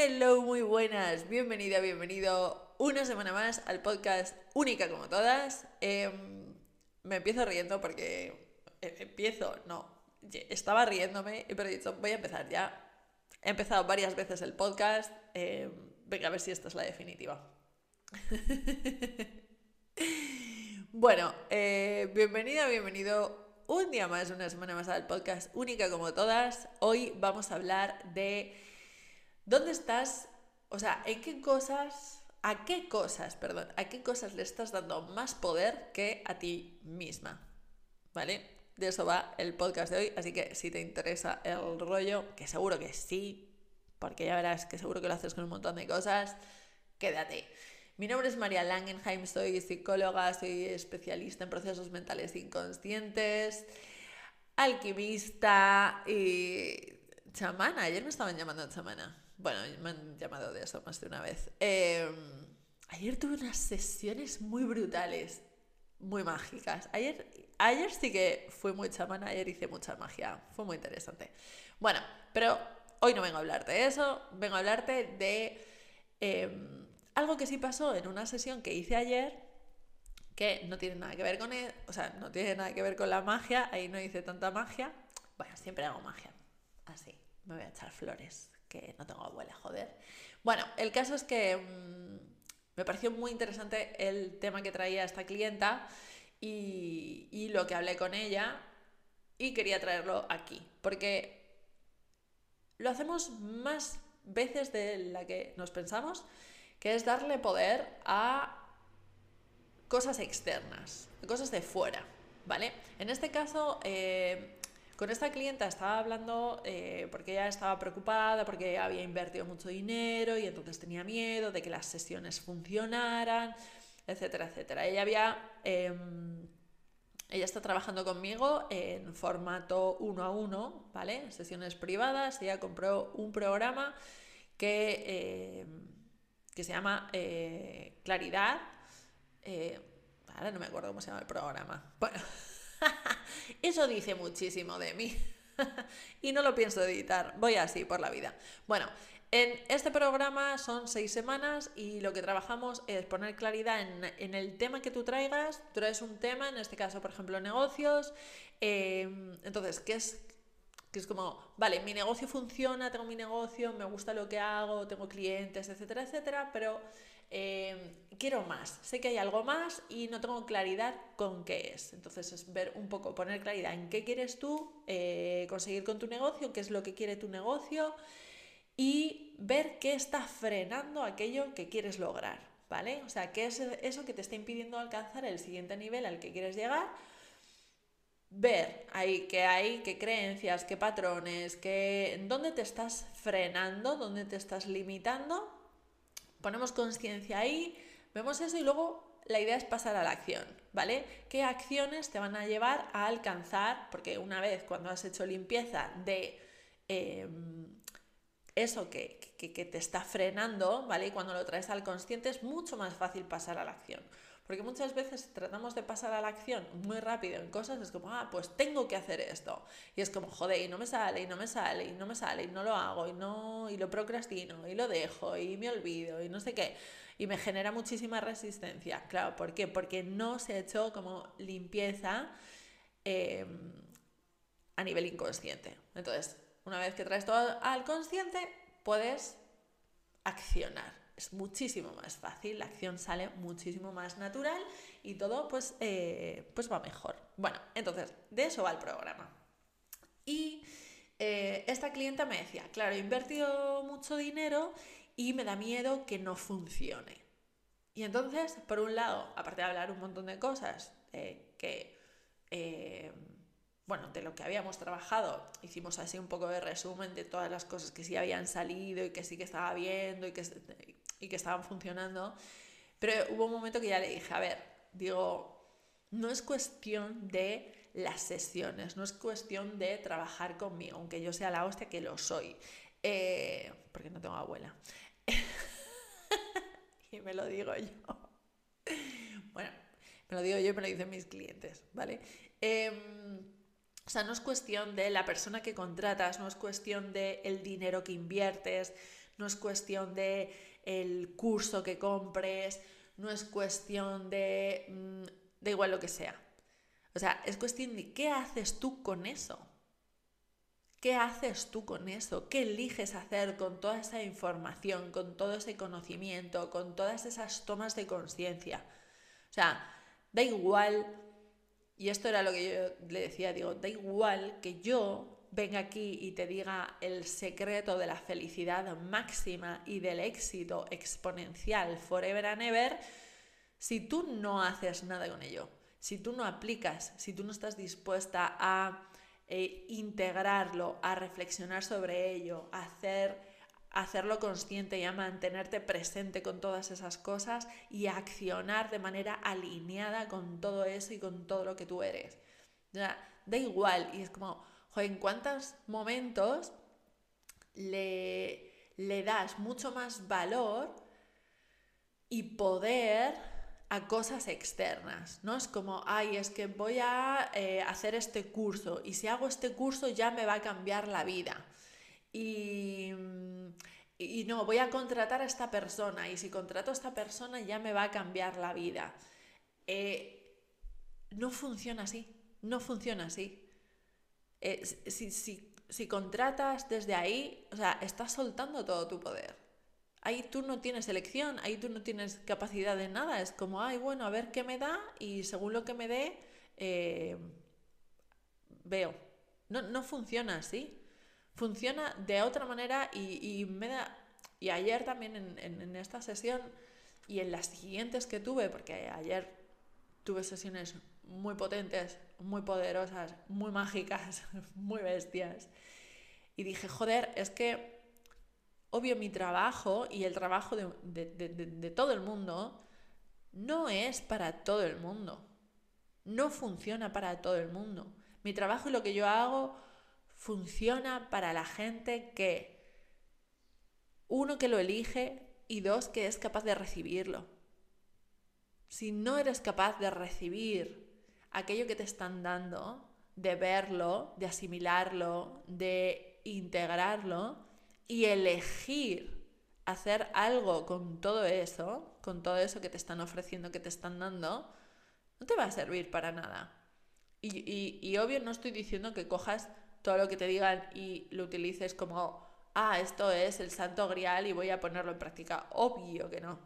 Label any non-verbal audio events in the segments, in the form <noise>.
Hello, muy buenas, bienvenida, bienvenido una semana más al podcast Única como todas. Em, me empiezo riendo porque eh, empiezo, no, estaba riéndome, pero he dicho, voy a empezar ya. He empezado varias veces el podcast, em, venga a ver si esta es la definitiva. <laughs> bueno, eh, bienvenida, bienvenido un día más, una semana más al podcast Única como todas. Hoy vamos a hablar de dónde estás, o sea, en qué cosas, a qué cosas, perdón, a qué cosas le estás dando más poder que a ti misma. ¿Vale? De eso va el podcast de hoy, así que si te interesa el rollo, que seguro que sí, porque ya verás que seguro que lo haces con un montón de cosas, quédate. Mi nombre es María Langenheim, soy psicóloga, soy especialista en procesos mentales inconscientes, alquimista y chamana. Ayer me estaban llamando chamana. Bueno, me han llamado de eso más de una vez. Em, ayer tuve unas sesiones muy brutales, muy mágicas. Ayer, ayer sí que fui muy chamana, ayer hice mucha magia. Fue muy interesante. Bueno, pero hoy no vengo a hablarte de eso, vengo a hablarte de... Em, algo que sí pasó en una sesión que hice ayer, que no tiene nada que ver con él, o sea, no tiene nada que ver con la magia, ahí no hice tanta magia. Bueno, siempre hago magia. Así, me voy a echar flores, que no tengo abuela, joder. Bueno, el caso es que mm, me pareció muy interesante el tema que traía esta clienta y, lo que hablé con ella y quería traerlo aquí, porque lo hacemos más veces de la que nos pensamos que es darle poder a cosas externas, cosas de fuera, ¿vale? En este caso, eh, con esta clienta estaba hablando eh, porque ella estaba preocupada, porque había invertido mucho dinero y entonces tenía miedo de que las sesiones funcionaran, etcétera, etcétera. Ella había... Em, ella está trabajando conmigo en formato uno a uno, ¿vale? Sesiones privadas. Ella compró un programa que em, que se llama eh, Claridad. Eh, ahora no me acuerdo cómo se llama el programa. Bueno, eso dice muchísimo de mí. <laughs> y no lo pienso editar, voy así por la vida. Bueno, en este programa son seis semanas y lo que trabajamos es poner claridad en, el tema que tú traigas. Tú traes un tema, en este caso, por ejemplo, negocios. Eh, entonces, ¿qué es, que es como, vale, mi negocio funciona, tengo mi negocio, me gusta lo que hago, tengo clientes, etcétera, etcétera, pero eh, quiero más, sé que hay algo más y no tengo claridad con qué es. Entonces es ver un poco, poner claridad en qué quieres tú eh, conseguir con tu negocio, qué es lo que quiere tu negocio y ver qué está frenando aquello que quieres lograr, ¿vale? O sea, qué es eso que te está impidiendo alcanzar el siguiente nivel al que quieres llegar ver ahí qué hay, qué creencias, qué patrones, qué, dónde te estás frenando, dónde te estás limitando. Ponemos conciencia ahí, vemos eso y luego la idea es pasar a la acción, ¿vale? ¿Qué acciones te van a llevar a alcanzar? Porque una vez cuando has hecho limpieza de em, eso que, que te está frenando, ¿vale? Y cuando lo traes al consciente es mucho más fácil pasar a la acción. Porque muchas veces tratamos de pasar a la acción muy rápido en cosas, es como, ah, pues tengo que hacer esto. Y es como, joder, y no me sale, y no me sale, y no me sale, y no lo hago, y no, y lo procrastino, y lo dejo, y me olvido, y no sé qué. Y me genera muchísima resistencia. Claro, ¿por qué? Porque no se ha hecho como limpieza em, a nivel inconsciente. Entonces, una vez que traes todo al consciente, puedes accionar es muchísimo más fácil, la acción sale muchísimo más natural y todo pues, eh, pues va mejor. Bueno, entonces, de eso va el programa. Y eh, esta clienta me decía, claro, he invertido mucho dinero y me da miedo que no funcione. Y entonces, por un lado, aparte de hablar un montón de cosas eh, que, bueno, de lo que habíamos trabajado, hicimos así un poco de resumen de todas las cosas que sí habían salido y que sí que estaba viendo y que, y que estaban funcionando. Pero hubo un momento que ya le dije, a ver, digo, no es cuestión de las sesiones, no es cuestión de trabajar conmigo, aunque yo sea la hostia que lo soy, eh, porque no tengo abuela. <laughs> y me lo digo yo. Bueno, me lo digo yo me lo dicen mis clientes, ¿vale? Em, O sea, no es cuestión de la persona que contratas, no es cuestión de el dinero que inviertes, no es cuestión de el curso que compres, no es cuestión de mm, da igual lo que sea. O sea, es cuestión de qué haces tú con eso. ¿Qué haces tú con eso? ¿Qué eliges hacer con toda esa información, con todo ese conocimiento, con todas esas tomas de conciencia? O sea, da igual, y esto era lo que yo le decía, digo, da igual que yo venga aquí y te diga el secreto de la felicidad máxima y del éxito exponencial forever and ever, si tú no haces nada con ello, si tú no aplicas, si tú no estás dispuesta a e integrarlo, a reflexionar sobre ello, a hacer, hacerlo consciente y a mantenerte presente con todas esas cosas y a accionar de manera alineada con todo eso y con todo lo que tú eres. Ya, da igual, y es como, ¿en cuántos momentos le, le das mucho más valor y poder a cosas externas, ¿no? Es como, ay, es que voy a eh, hacer este curso y si hago este curso ya me va a cambiar la vida. Y, y, no, voy a contratar a esta persona y si contrato a esta persona ya me va a cambiar la vida. Eh, no funciona así, no funciona así. Eh, si, si, si contratas desde ahí, o sea, estás soltando todo tu poder ahí tú no tienes elección, ahí tú no tienes capacidad de nada. Es como, ay, bueno, a ver qué me da y según lo que me dé, eh, veo. No, no, funciona así. Funciona de otra manera y, me da... Y ayer también en, en, esta sesión y en las siguientes que tuve, porque ayer tuve sesiones muy potentes, muy poderosas, muy mágicas, <laughs> muy bestias. Y dije, joder, es que obvio mi trabajo y el trabajo de, todo el mundo no es para todo el mundo. No funciona para todo el mundo. Mi trabajo y lo que yo hago funciona para la gente que, uno, que lo elige y dos, que es capaz de recibirlo. Si no eres capaz de recibir aquello que te están dando, de verlo, de asimilarlo, de integrarlo, y elegir hacer algo con todo eso, con todo eso que te están ofreciendo, que te están dando, no te va a servir para nada. Y, y, obvio no estoy diciendo que cojas todo lo que te digan y lo utilices como, ah, esto es el santo grial y voy a ponerlo en práctica. Obvio que no.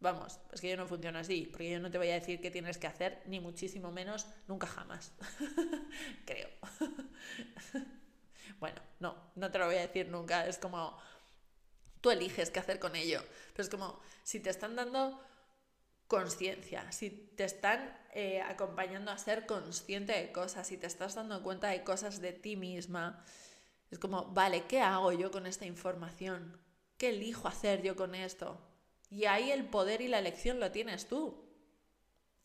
Vamos, es que yo no funciona así, porque yo no te voy a decir qué tienes que hacer, ni muchísimo menos, nunca jamás. <laughs> Creo. <laughs> Bueno, no, no te lo voy a decir nunca. Es como, tú eliges qué hacer con ello. Pero es como, si te están dando conciencia, si te están eh, acompañando a ser consciente de cosas, si te estás dando cuenta de cosas de ti misma, es como, vale, ¿qué hago yo con esta información? ¿Qué elijo hacer yo con esto? Y ahí el poder y la elección lo tienes tú.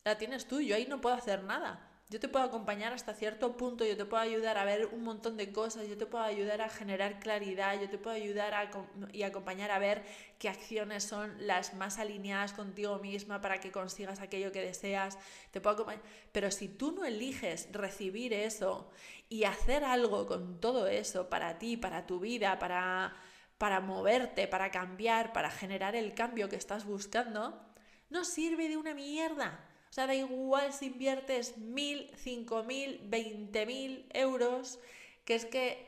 La tienes tú, yo ahí no puedo hacer nada. Yo te puedo acompañar hasta cierto punto, yo te puedo ayudar a ver un montón de cosas, yo te puedo ayudar a generar claridad, yo te puedo ayudar a, y acompañar a ver qué acciones son las más alineadas contigo misma para que consigas aquello que deseas. Te puedo Pero si tú no eliges recibir eso y hacer algo con todo eso para ti, para tu vida, para, para moverte, para cambiar, para generar el cambio que estás buscando, no sirve de una mierda. O sea, da igual si inviertes mil, cinco mil, veinte mil euros, que es que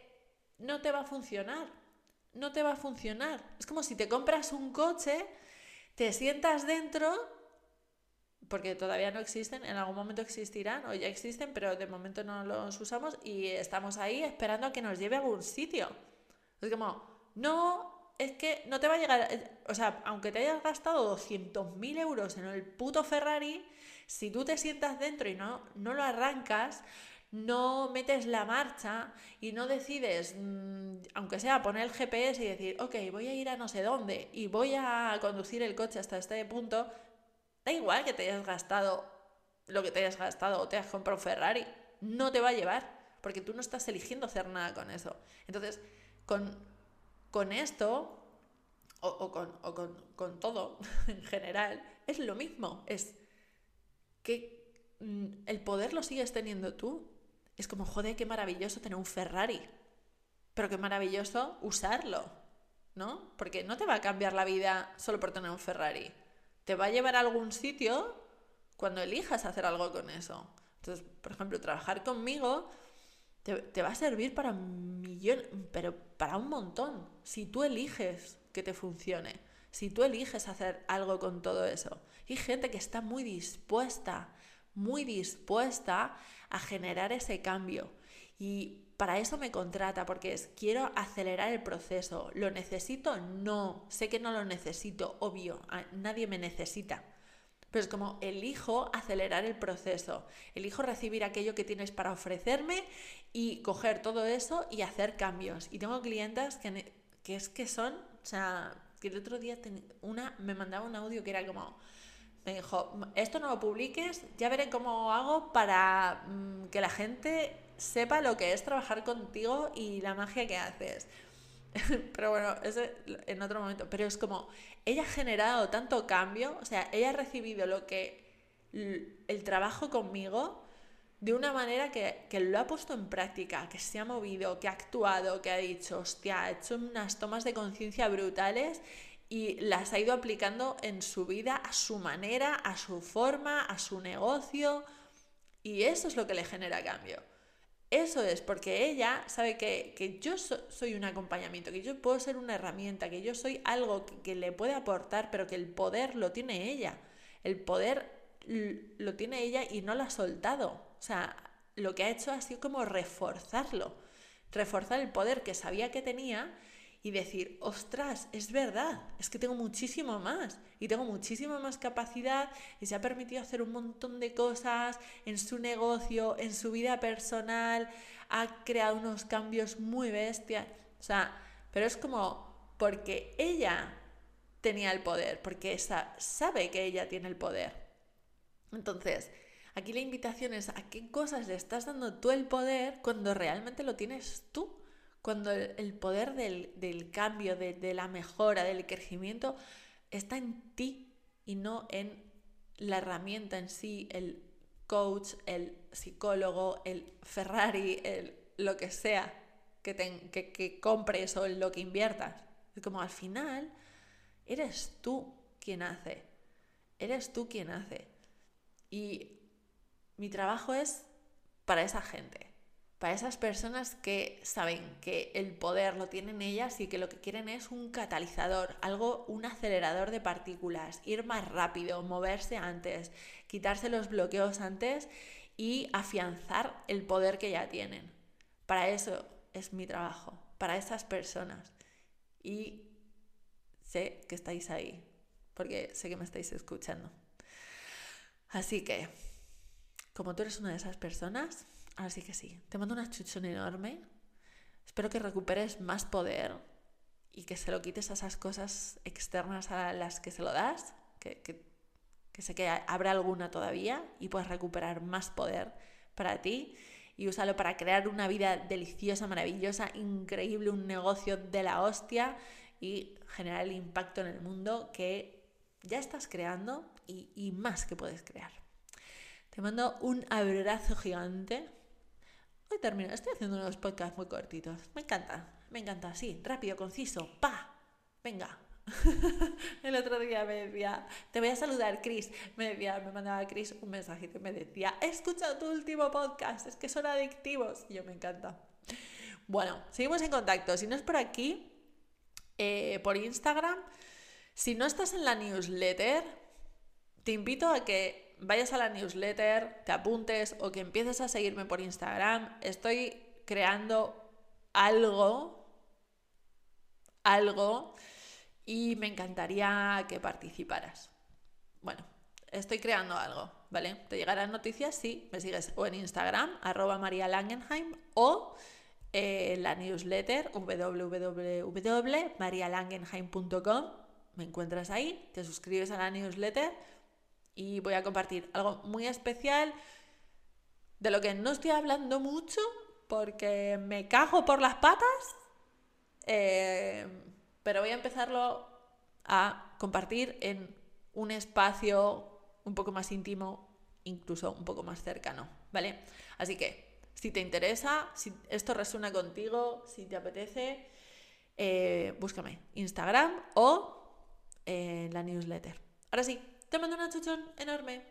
no te va a funcionar. No te va a funcionar. Es como si te compras un coche, te sientas dentro, porque todavía no existen, en algún momento existirán o ya existen, pero de momento no los usamos y estamos ahí esperando a que nos lleve a algún sitio. Es como, no, es que no te va a llegar, o sea, aunque te hayas gastado 200.000 euros en el puto Ferrari, si tú te sientas dentro y no, no lo arrancas, no metes la marcha y no decides, mm, aunque sea poner el GPS y decir, ok, voy a ir a no sé dónde y voy a conducir el coche hasta este punto, da igual que te hayas gastado lo que te hayas gastado o te has comprado un Ferrari, no te va a llevar, porque tú no estás eligiendo hacer nada con eso. Entonces, con, con esto, o, con, o con, con todo <laughs> en general, es lo mismo, es que mm, el poder lo sigues teniendo tú. es como, joder, qué maravilloso tener un Ferrari, pero qué maravilloso usarlo, ¿no? Porque no te va a cambiar la vida solo por tener un Ferrari. Te va a llevar a algún sitio cuando elijas hacer algo con eso. Entonces, por ejemplo, trabajar conmigo te, va a servir para millón, pero para un montón. Si tú eliges que te funcione, si tú eliges hacer algo con todo eso. Hay gente que está muy dispuesta, muy dispuesta a generar ese cambio. Y para eso me contrata, porque es, quiero acelerar el proceso. ¿Lo necesito? No. Sé que no lo necesito, obvio. Nadie me necesita. Pero es como elijo acelerar el proceso, elijo recibir aquello que tienes para ofrecerme y coger todo eso y hacer cambios. Y tengo clientes que, que es que son, o sea, que el otro día una me mandaba un audio que era como, me dijo, esto no lo publiques, ya veré cómo hago para mm, que la gente sepa lo que es trabajar contigo y la magia que haces. <laughs> Pero bueno, eso en otro momento. Pero es como, ella ha generado tanto cambio, o sea, ella ha recibido lo que el trabajo conmigo de una manera que, que, lo ha puesto en práctica, que se ha movido, que ha actuado, que ha dicho, hostia, ha hecho unas tomas de conciencia brutales y las ha ido aplicando en su vida a su manera, a su forma, a su negocio. Y eso es lo que le genera cambio. Eso es porque ella sabe que, yo soy un acompañamiento, que yo puedo ser una herramienta, que yo soy algo que, le puede aportar, pero que el poder lo tiene ella. El poder lo tiene ella y no lo ha soltado. O sea, lo que ha hecho ha sido como reforzarlo, reforzar el poder que sabía que tenía y decir, ostras, es verdad, es que tengo muchísimo más y tengo muchísima más capacidad y se ha permitido hacer un montón de cosas en su negocio, en su vida personal, ha creado unos cambios muy bestias. O sea, pero es como porque ella tenía el poder, porque esa sabe que ella tiene el poder. Entonces, aquí la invitación es a qué cosas le estás dando tú el poder cuando realmente lo tienes tú cuando el poder del, cambio, de, la mejora, del crecimiento, está en ti y no en la herramienta en sí, el coach, el psicólogo, el Ferrari, el, lo que sea que, que, que compres o en lo que inviertas. Como al final eres tú quien hace, eres tú quien hace. Y mi trabajo es para esa gente para esas personas que saben que el poder lo tienen ellas y que lo que quieren es un catalizador, algo, un acelerador de partículas, ir más rápido, moverse antes, quitarse los bloqueos antes y afianzar el poder que ya tienen. Para eso es mi trabajo, para esas personas. Y sé que estáis ahí, porque sé que me estáis escuchando. Así que, como tú eres una de esas personas, Así que sí, te mando una chuchón enorme. Espero que recuperes más poder y que se lo quites a esas cosas externas a las que se lo das, que, que, sé que habrá alguna todavía y puedes recuperar más poder para ti y úsalo para crear una vida deliciosa, maravillosa, increíble, un negocio de la hostia y generar el impacto en el mundo que ya estás creando y, y más que puedes crear. Te mando un abrazo gigante Hoy termino. Estoy haciendo unos podcasts muy cortitos. Me encanta. Me encanta. Así, rápido, conciso. ¡Pa! Venga. <laughs> el otro día me decía, te voy a saludar, Chris. Me decía, me mandaba Chris un mensajito y me decía, he escuchado tu último podcast, es que son adictivos. Y yo me encanta. Bueno, seguimos en contacto. Si no es por aquí, eh, por Instagram, si no estás en la newsletter, te invito a que vayas a la newsletter, te apuntes o que empieces a seguirme por Instagram. Estoy creando algo, algo, y me encantaría que participaras. Bueno, estoy creando algo, ¿vale? Te llegarán noticias si me sigues o en Instagram, arroba María Langenheim, o en la newsletter www.marialangenheim.com. Me encuentras ahí, te suscribes a la newsletter y voy a compartir algo muy especial de lo que no estoy hablando mucho porque me cago por las patas, eh, pero voy a empezarlo a compartir en un espacio un poco más íntimo, incluso un poco más cercano, ¿vale? Así que Si te interesa, si esto resuena contigo, si te apetece, eh, búscame Instagram o en la newsletter. Ahora sí, te mando un chuchón enorme.